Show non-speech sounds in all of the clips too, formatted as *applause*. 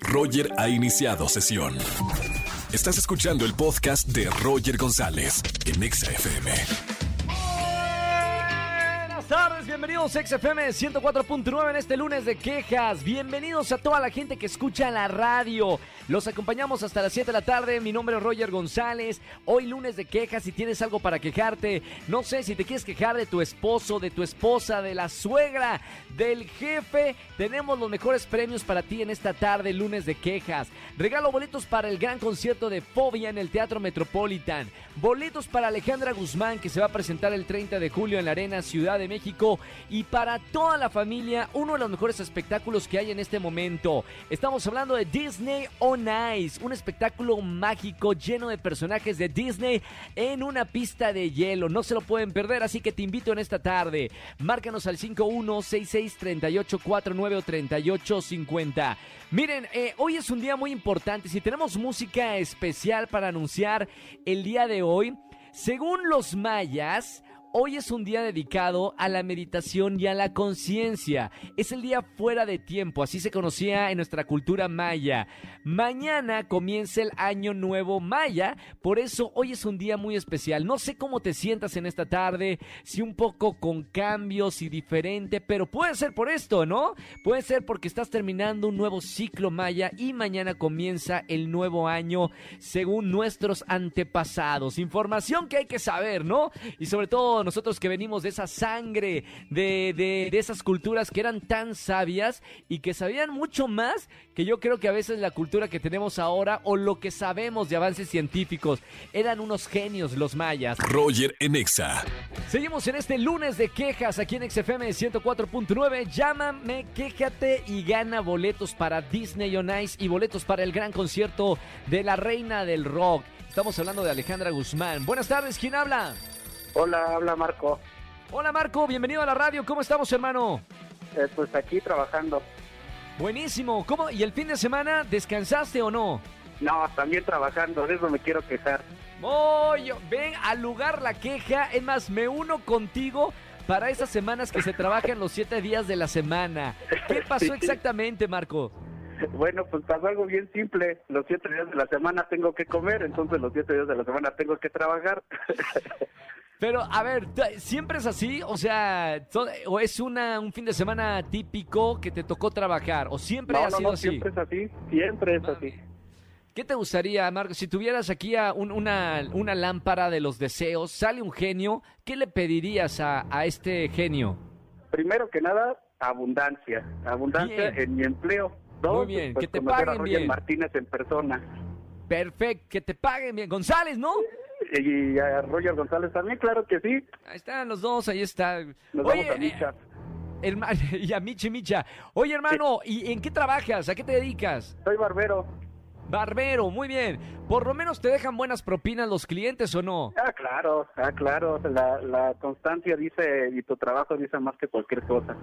Roger ha iniciado sesión. Estás escuchando el podcast de Roger González en Exa FM. Buenas tardes, bienvenidos a XFM 104.9 en este lunes de quejas. Bienvenidos a toda la gente que escucha la radio. Los acompañamos hasta las 7 de la tarde. Mi nombre es Roger González. Hoy lunes de quejas. Si tienes algo para quejarte, no sé si te quieres quejar de tu esposo, de tu esposa, de la suegra, del jefe, tenemos los mejores premios para ti en esta tarde, lunes de quejas. Regalo boletos para el gran concierto de Fobia en el Teatro Metropolitan. Boletos para Alejandra Guzmán que se va a presentar el 30 de julio en la Arena Ciudad de México. Y para toda la familia, uno de los mejores espectáculos que hay en este momento. Estamos hablando de Disney On Ice, un espectáculo mágico lleno de personajes de Disney en una pista de hielo. No se lo pueden perder, así que te invito en esta tarde. Márcanos al 51663849 o 3850. Miren, eh, hoy es un día muy importante. Si tenemos música especial para anunciar el día de hoy, según los mayas, Hoy es un día dedicado a la meditación y a la conciencia. Es el día fuera de tiempo, así se conocía en nuestra cultura maya. Mañana comienza el año nuevo maya, por eso hoy es un día muy especial. No sé cómo te sientas en esta tarde, si un poco con cambios y diferente, pero puede ser por esto, ¿no? Puede ser porque estás terminando un nuevo ciclo maya y mañana comienza el nuevo año según nuestros antepasados. Información que hay que saber, ¿no? Y sobre todo nosotros que venimos de esa sangre, de, de, de, esas culturas que eran tan sabias y que sabían mucho más que yo creo que a veces la cultura que tenemos ahora o lo que sabemos de avances científicos. Eran unos genios los mayas. Roger Enexa. Seguimos en este lunes de quejas aquí en XFM 104.9. Llámame, quéjate y gana boletos para Disney on Ice y boletos para el gran concierto de la reina del rock. Estamos hablando de Alejandra Guzmán. Buenas tardes, ¿quién habla? Hola, habla Marco. Hola Marco, bienvenido a la radio. ¿Cómo estamos, hermano? Eh, pues aquí trabajando. Buenísimo. ¿Cómo? ¿Y el fin de semana descansaste o no? No, también trabajando, de eso me quiero quejar. Oye, ven al lugar la queja. Es más, me uno contigo para esas semanas que se trabajan los siete días de la semana. ¿Qué *laughs* pasó exactamente, Marco? Bueno, pues pasó algo bien simple. Los siete días de la semana tengo que comer, entonces los siete días de la semana tengo que trabajar. *laughs* Pero, a ver, ¿siempre es así? O sea, ¿o es una, un fin de semana típico que te tocó trabajar? ¿O siempre no, ha sido no, así? siempre es así, siempre es así. ¿Qué te gustaría, Marco? Si tuvieras aquí a un, una, una lámpara de los deseos, sale un genio, ¿qué le pedirías a, a este genio? Primero que nada, abundancia. Abundancia Bien. en mi empleo. Dos, Muy bien, pues, que te a paguen Roger bien. Martínez en persona. Perfecto, que te paguen bien. González, ¿no? Y a Roger González también, claro que sí. Ahí están los dos, ahí está. Nos Oye, vamos a Micha. eh, herma- *laughs* y a Michi Micha. Oye, hermano, ¿y en qué trabajas? ¿A qué te dedicas? Soy barbero. Barbero, muy bien. Por lo menos te dejan buenas propinas los clientes o no. Ah, claro, ah, claro. La, la constancia dice y tu trabajo dice más que cualquier cosa.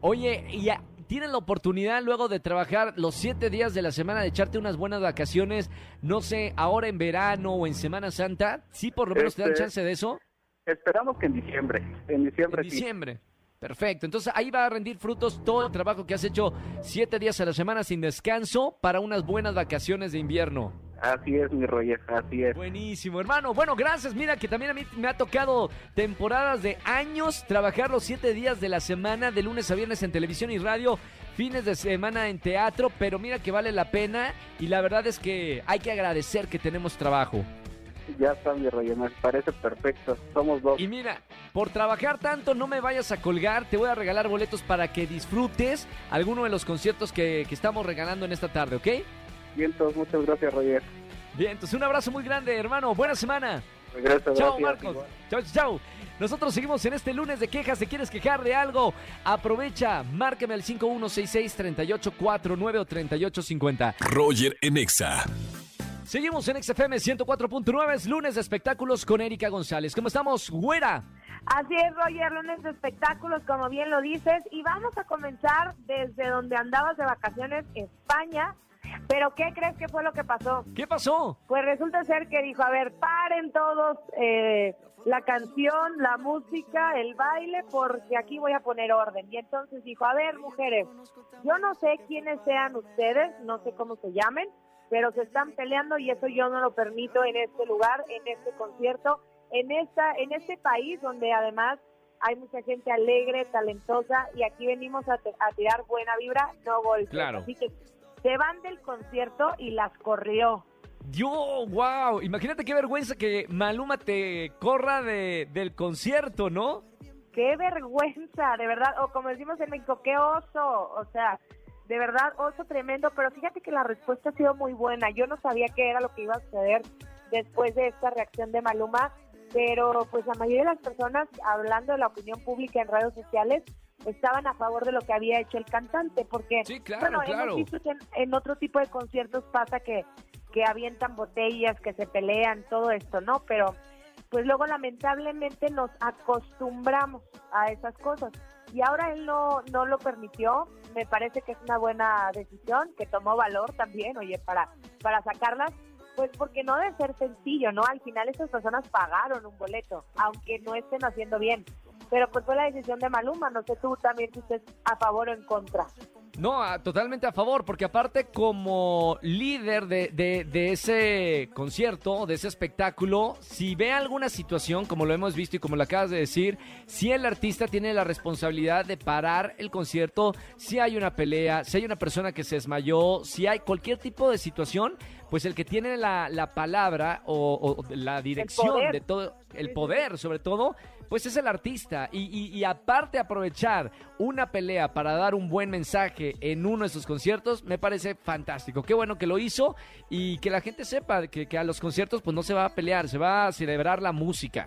Oye, ¿y a- tienes la oportunidad luego de trabajar los siete días de la semana de echarte unas buenas vacaciones? No sé, ahora en verano o en Semana Santa. ¿Sí por lo menos te dan Este, chance de eso? Esperamos que en diciembre. En diciembre En sí. diciembre. Perfecto. Entonces ahí va a rendir frutos todo el trabajo que has hecho siete días a la semana sin descanso para unas buenas vacaciones de invierno. Así es, mi Roger, así es. Buenísimo, hermano. Bueno, gracias. Mira que también a mí me ha tocado temporadas de años trabajar los siete días de la semana, de lunes a viernes en televisión y radio, fines de semana en teatro, pero mira que vale la pena y la verdad es que hay que agradecer que tenemos trabajo. Ya está, mi Roger, me parece perfecto. Somos dos. Y mira, por trabajar tanto no me vayas a colgar, te voy a regalar boletos para que disfrutes alguno de los conciertos que, que estamos regalando en esta tarde, ¿ok? Bien, entonces, muchas gracias, Roger. Bien, entonces un abrazo muy grande, hermano. Buena semana. Gracias, Chao, gracias, Marcos. Chao, chao. Nosotros seguimos en este lunes de quejas. ¿Te quieres quejar de algo? Aprovecha, márqueme al 5166-3849 o 3850. Roger Enexa. Seguimos en XFM 104.9, es lunes de espectáculos con Erika González. ¿Cómo estamos, güera? Así es, Roger, lunes de espectáculos, como bien lo dices, y vamos a comenzar desde donde andabas de vacaciones, España, Pero ¿qué crees que fue lo que pasó? ¿Qué pasó? Pues resulta ser que dijo, a ver, paren todos eh, la canción, la música, el baile, porque aquí voy a poner orden. Y entonces dijo, a ver, mujeres, yo no sé quiénes sean ustedes, no sé cómo se llamen, pero se están peleando y eso yo no lo permito en este lugar, en este concierto, en esta, en este país donde además hay mucha gente alegre, talentosa y aquí venimos a, a tirar buena vibra, no golpes. Claro. Así que se van del concierto y las corrió. Yo, wow, imagínate qué vergüenza que Maluma te corra de, del concierto, ¿no? Qué vergüenza, de verdad, o como decimos en México, qué oso, o sea, de verdad, oso tremendo, pero fíjate que la respuesta ha sido muy buena. Yo no sabía qué era lo que iba a suceder después de esta reacción de Maluma, pero pues la mayoría de las personas, hablando de la opinión pública en redes sociales, estaban a favor de lo que había hecho el cantante, porque, Sí, claro, bueno, claro. hemos visto que en, en otro tipo de conciertos pasa que, que avientan botellas, que se pelean, todo esto, ¿no? Pero pues luego lamentablemente nos acostumbramos a esas cosas. Y ahora él no, no lo permitió, me parece que es una buena decisión, que tomó valor también, oye, para, para sacarlas, pues porque no debe ser sencillo, ¿no? Al final esas personas pagaron un boleto, aunque no estén haciendo bien. Pero pues fue la decisión de Maluma, no sé tú también si estés a favor o en contra. No, a- totalmente a favor, porque aparte como líder de, de- de ese concierto, de ese espectáculo, si ve alguna situación, como lo hemos visto y como lo acabas de decir, si el artista tiene la responsabilidad de parar el concierto, si hay una pelea, si hay una persona que se desmayó, si hay cualquier tipo de situación, pues el que tiene la, la palabra o, o la dirección de todo, el poder sobre todo, pues es el artista. Y, y- aparte aprovechar una pelea para dar un buen mensaje en uno de sus conciertos, me parece fantástico. Qué bueno que lo hizo y que la gente sepa que, que a los conciertos pues no se va a pelear, se va a celebrar la música.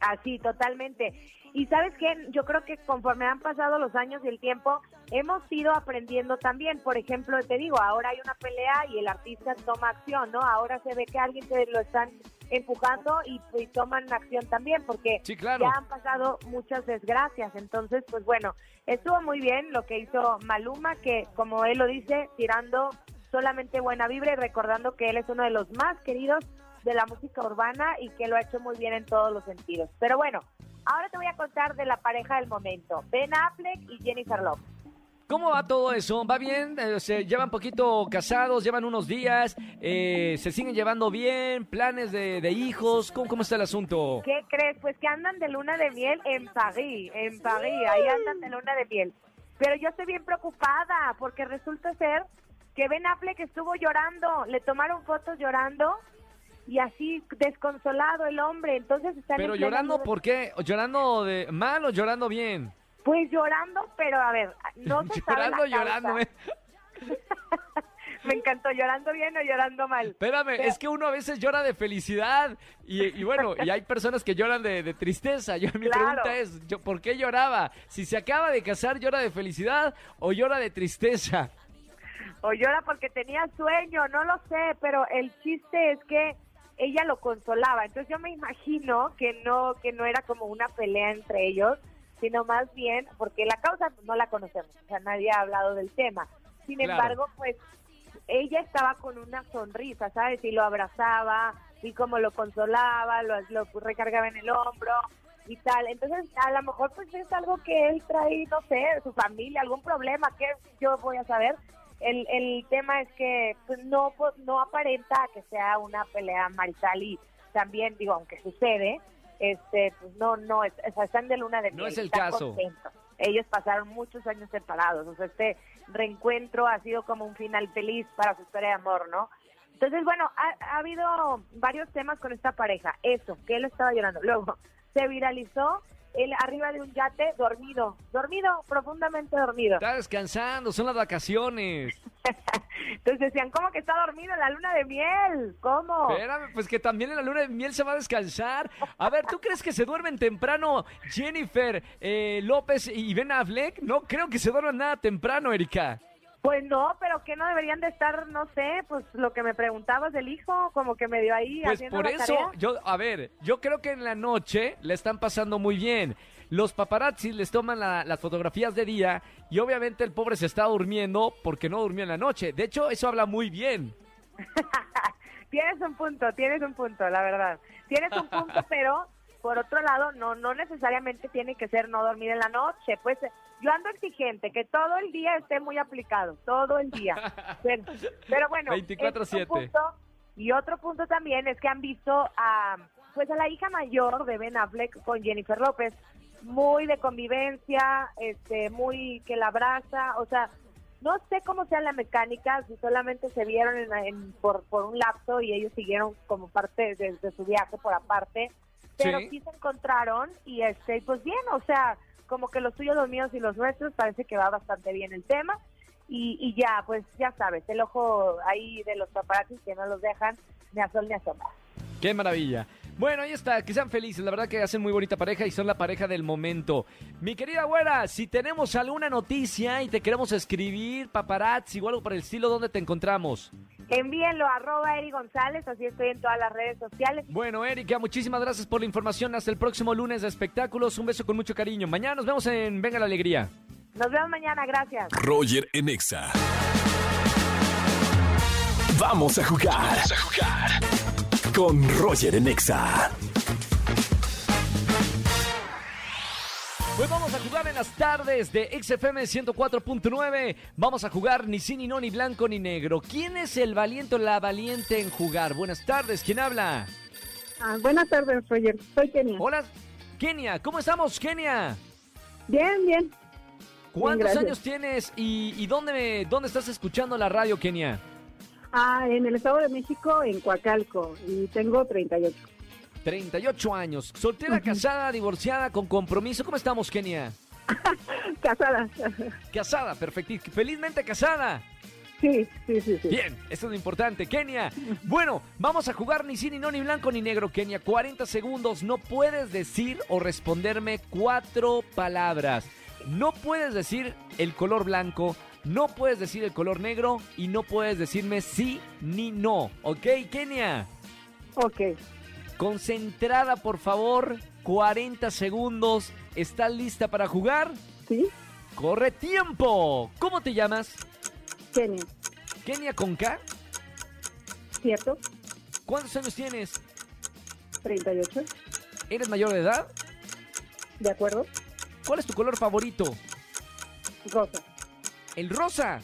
Así, totalmente. Y sabes qué, yo creo que conforme han pasado los años y el tiempo, hemos ido aprendiendo también. Por ejemplo, te digo, ahora hay una pelea y el artista toma acción, ¿no? Ahora se ve que alguien se lo están empujando y, pues, toman acción también, porque Sí, claro. ya han pasado muchas desgracias. Entonces, pues bueno, estuvo muy bien lo que hizo Maluma, que como él lo dice, tirando solamente buena vibra y recordando que él es uno de los más queridos de la música urbana y que lo ha hecho muy bien en todos los sentidos. Pero bueno, ahora te voy a contar de la pareja del momento, Ben Affleck y Jennifer Lopez. ¿Cómo va todo eso? ¿Va bien? Eh, ¿Se llevan poquito casados? ¿Llevan unos días? Eh, ¿Se siguen llevando bien? ¿Planes de, de hijos? ¿Cómo, ¿Cómo está el asunto? ¿Qué crees? Pues que andan de luna de miel en París, en París, ahí andan de luna de miel. Pero yo estoy bien preocupada porque resulta ser que Ben Affleck estuvo llorando, le tomaron fotos llorando y así desconsolado el hombre, entonces están Pero llorando, ¿por qué? ¿Llorando de mal o llorando bien? Pues llorando, pero a ver, no se sabe llorando, la causa. llorando. ¿eh? *laughs* Me encantó, llorando bien o llorando mal. Espérame, Pero- es que uno a veces llora de felicidad y, y bueno, y hay personas que lloran de, de tristeza. Yo, mi Claro. pregunta es, yo, ¿por qué lloraba? Si se acaba de casar, ¿llora de felicidad o llora de tristeza? O llora porque tenía sueño, no lo sé, pero el chiste es que ella lo consolaba. Entonces yo me imagino que no que no era como una pelea entre ellos, sino más bien porque la causa no la conocemos, o sea, nadie ha hablado del tema. Sin Claro. embargo, pues ella estaba con una sonrisa, ¿sabes? Y lo abrazaba y como lo consolaba, lo, lo recargaba en el hombro y tal. Entonces, a lo mejor pues es algo que él trae, no sé, de su familia, algún problema, que yo voy a saber. El, el tema es que pues, no pues, no aparenta que sea una pelea marital y también, digo, aunque sucede, este pues no, no, es, o sea, están de luna de No miel, es el están caso. contentos. Ellos pasaron muchos años separados, o sea, este reencuentro ha sido como un final feliz para su historia de amor, ¿no? Entonces, bueno, ha, ha habido varios temas con esta pareja. Eso, que él estaba llorando. Luego, se viralizó él arriba de un yate dormido, dormido, profundamente dormido. Está descansando, son las vacaciones. *laughs* Entonces decían, ¿cómo que está dormido en la luna de miel? ¿Cómo? Espérame, pues que también en la luna de miel se va a descansar. A ver, ¿tú crees que se duermen temprano Jennifer eh, López y Ben Affleck? No creo que se duerman nada temprano, Erika. Pues no, pero que no deberían de estar, no sé, pues lo que me preguntabas del hijo, como que me dio ahí Pues haciendo por la eso, tarea. yo, a ver, yo creo que en la noche la están pasando muy bien. los paparazzis les toman la- las fotografías de día y obviamente el pobre se está durmiendo porque no durmió en la noche. De hecho, eso habla muy bien. *laughs* Tienes un punto, tienes un punto, la verdad. Tienes un punto, *laughs* pero por otro lado, no no necesariamente tiene que ser no dormir en la noche. Pues yo ando exigente, que todo el día esté muy aplicado, todo el día. *laughs* Pero, pero bueno, 24/7. ese es un punto. Y otro punto también es que han visto a, pues a la hija mayor de Ben Affleck con Jennifer López, muy de convivencia, este, muy que la abraza, o sea, no sé cómo sea la mecánica, si solamente se vieron en, en- por, por un lapso y ellos siguieron como parte de, de su viaje por aparte, pero Sí. sí. se encontraron y este, pues bien, o sea, como que los tuyos, los míos y los nuestros, parece que va bastante bien el tema. Y, y ya, pues ya sabes, el ojo ahí de los paparazzis que no los dejan ni a sol ni a sombra. Qué maravilla. Bueno, ahí está, que sean felices. La verdad que hacen muy bonita pareja y son la pareja del momento. Mi querida güera, si tenemos alguna noticia y te queremos escribir, paparazzi o algo por el estilo, ¿dónde te encontramos? Envíenlo a arroba Eri González, así estoy en todas las redes sociales. Bueno, Erika, muchísimas gracias por la información. Hasta el próximo lunes de espectáculos. Un beso con mucho cariño. Mañana nos vemos en Venga la Alegría. Nos vemos mañana, gracias. Roger en Exa. Vamos a jugar. Vamos a jugar. Con Roger en Pues vamos a jugar en las tardes de XFM 104.9. Vamos a jugar ni sí, ni no, ni blanco, ni negro. ¿Quién es el valiente o la valiente en jugar? Buenas tardes, ¿quién habla? Ah, buenas tardes, Roger. Soy Kenia. Hola, Kenia. ¿Cómo estamos, Kenia? Bien, bien. ¿Cuántos años tienes y, y dónde, dónde estás escuchando la radio, Kenia? Ah, en el Estado de México, en Coacalco, y tengo 38. 38 años. Soltera, casada, divorciada, con compromiso. ¿Cómo estamos, Kenia? *laughs* Casada. Casada, perfecto. Felizmente casada. sí, sí, sí, sí. Bien, eso es lo importante. Kenia, bueno, vamos a jugar ni sí, ni no, ni blanco, ni negro. Kenia, 40 segundos. No puedes decir o responderme cuatro palabras. No puedes decir el color blanco, no puedes decir el color negro y no puedes decirme sí ni no. ¿Ok, Kenia? Ok. Concentrada, por favor. 40 segundos. ¿Estás lista para jugar? Sí, Corre tiempo. ¿Cómo te llamas? Kenia. Kenia con K. ¿Cierto? ¿Cuántos años tienes? 38. ¿Eres mayor de edad? ¿De acuerdo? ¿Cuál es tu color favorito? Rosa. El rosa.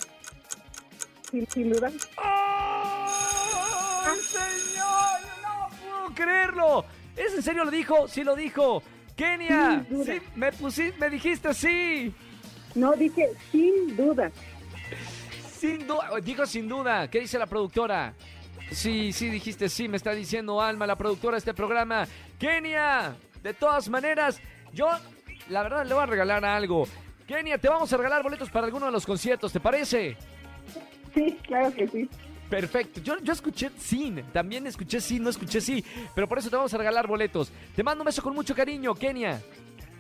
Sin, sin duda. ¡Ay, creerlo! ¿Es en serio lo dijo? Sí lo dijo. Kenia, sí, me pusiste, me dijiste sí. No, dije sin duda. Sin duda, dijo sin duda. ¿Qué dice la productora? Sí, sí, dijiste sí, me está diciendo Alma, la productora de este programa. Kenia, de todas maneras, yo la verdad le voy a regalar algo. Kenia, te vamos a regalar boletos para alguno de los conciertos, ¿te parece? Sí, claro que sí. Perfecto. Yo, yo escuché sin. También escuché sí, no escuché sí. Pero por eso te vamos a regalar boletos. Te mando un beso con mucho cariño, Kenia.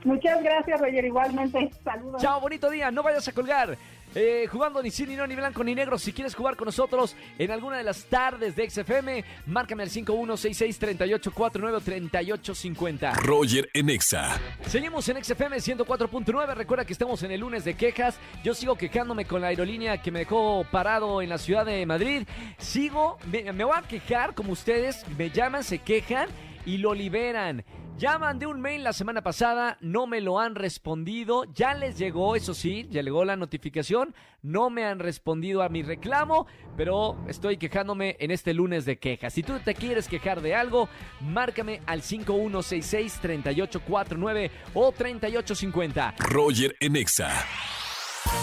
Muchas gracias, Roger. Igualmente. Saludos. Chao, bonito día. No vayas a colgar. Eh, jugando ni sí, ni no, ni blanco, ni negro. Si quieres jugar con nosotros en alguna de las tardes de XFM, márcame al 5166-3849-3850. Roger en Exa. Seguimos en XFM 104.9. Recuerda que estamos en el lunes de quejas. Yo sigo quejándome con la aerolínea que me dejó parado en la ciudad de Madrid. Sigo, me, me voy a quejar como ustedes. Me llaman, se quejan y lo liberan. Ya mandé un mail la semana pasada, no me lo han respondido. Ya les llegó, eso sí, ya llegó la notificación. No me han respondido a mi reclamo, pero estoy quejándome en este lunes de quejas. Si tú te quieres quejar de algo, márcame al 5166-3849 o 3850. Roger en Exa.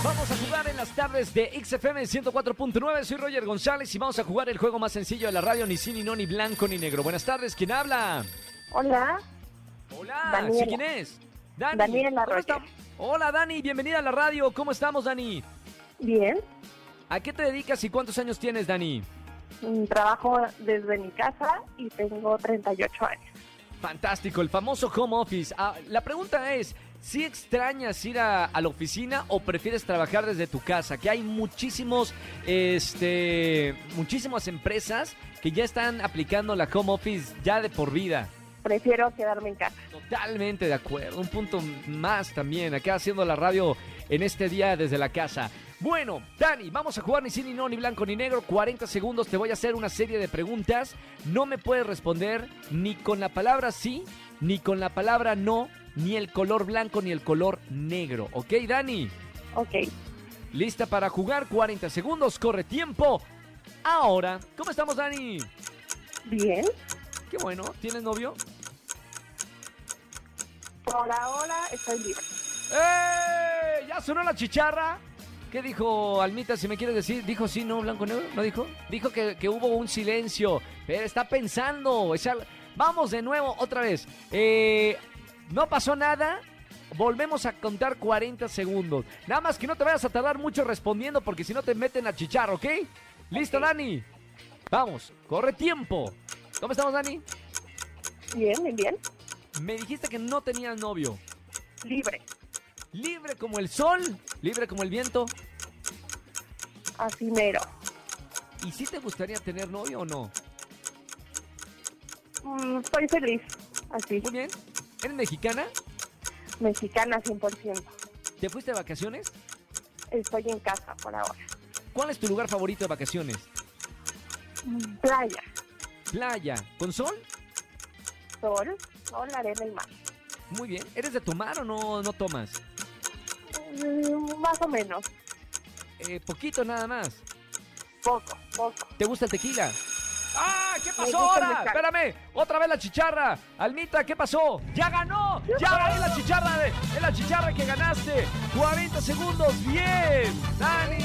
Vamos a jugar en las tardes de XFM 104.9. Soy Roger González y vamos a jugar el juego más sencillo de la radio, ni sí, ni no, ni blanco, ni negro. Buenas tardes, ¿quién habla? Hola, Hola, Daniela. ¿sí quién es? Dani. Daniela ¿cómo está- Hola, Dani, bienvenida a la radio. ¿Cómo estamos, Dani? bien. ¿A qué te dedicas y cuántos años tienes, Dani? Mm, Trabajo desde mi casa y tengo 38 años. Fantástico, el famoso home office. Ah, la pregunta es, ¿si extrañas ir a, a la oficina o prefieres trabajar desde tu casa? Que hay muchísimos, este, muchísimas empresas que ya están aplicando la home office ya de por vida. Prefiero quedarme en casa. Totalmente de acuerdo. Un punto más también. Acá haciendo la radio en este día desde la casa. Bueno, Dani, vamos a jugar ni sí, ni no, ni blanco, ni negro. 40 segundos, te voy a hacer una serie de preguntas. No me puedes responder ni con la palabra sí, ni con la palabra no, ni el color blanco, ni el color negro. ¿Ok, Dani? Ok. ¿Lista para jugar? 40 segundos, corre tiempo. Ahora, ¿cómo estamos, Dani? Bien. Qué bueno, ¿tienes novio? Por ahora estoy libre. ¡Eh! ¿Ya sonó la chicharra? ¿Qué dijo Almita, si me quieres decir? ¿Dijo sí, no, blanco, negro? ¿No dijo? Dijo que, que hubo un silencio. Pero está pensando. Vamos de nuevo, otra vez. Eh, no pasó nada. Volvemos a contar 40 segundos. Nada más que no te vayas a tardar mucho respondiendo porque si no te meten a chicharra, ¿ok? ¿Listo. Dani? Vamos, corre tiempo. ¿Cómo estamos, Dani? Bien, bien, bien. Me dijiste que no tenías novio. Libre. Libre como el sol, libre como el viento. Así mero. ¿Y si te gustaría tener novio o no? Mm, estoy feliz. Así. Muy bien. ¿Eres mexicana? Mexicana 100%. ¿Te fuiste de vacaciones? Estoy en casa por ahora. ¿Cuál es tu lugar favorito de vacaciones? Mm, Playa. Playa. ¿Con sol? Sol. Sol, arena y mar. Muy bien. ¿Eres de tomar o no, no tomas? Mm, más o menos. Eh, poquito nada más. Poco, poco. ¿Te gusta el tequila? ¡Ah! ¿Qué pasó ahora? Espérame. Otra vez la chicharra. Almita, ¿qué pasó? ¡Ya ganó! ¡Ya es la chicharra! De, es la chicharra que ganaste. 40 segundos. ¡Bien! ¡Dani!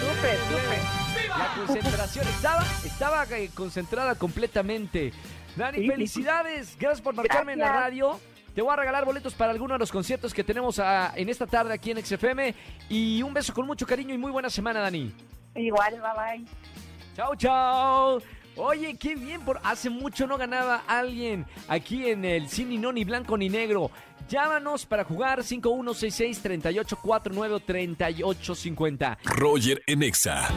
Súper, súper. La *laughs* concentración estaba, estaba eh, concentrada completamente. Dani, Sí, sí, felicidades. Gracias por marcarme en la radio. Te voy a regalar boletos para alguno de los conciertos que tenemos ah, en esta tarde aquí en XFM. Y un beso con mucho cariño y muy buena semana, Dani. Igual, bye bye. Chao, chao. Oye, qué bien, por hace mucho no ganaba alguien aquí en el Cine No Ni Blanco ni Negro. Llámanos para jugar 5166-3849 o 3850. Roger en Exa.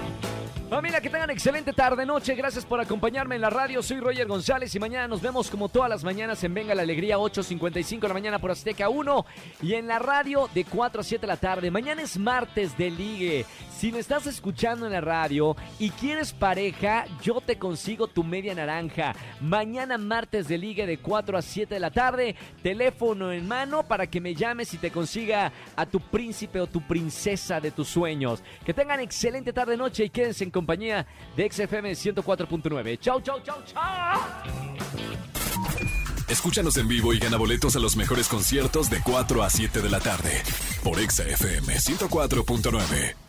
Familia, que tengan excelente tarde, noche. Gracias por acompañarme en la radio. Soy Roger González y mañana nos vemos como todas las mañanas en Venga la Alegría, 8.55 de la mañana por Azteca 1 y en la radio de 4 a 7 de la tarde. Mañana es martes de ligue. Si me estás escuchando en la radio y quieres pareja, yo te consigo tu media naranja. Mañana martes de ligue de 4 a 7 de la tarde. Teléfono en mano para que me llames y te consiga a tu príncipe o tu princesa de tus sueños. Que tengan excelente tarde, noche y quédense en compañía de XFM 104.9. Chau, chau, chau, chau. Escúchanos en vivo y gana boletos a los mejores conciertos de 4 a 7 de la tarde por Exa FM 104.9.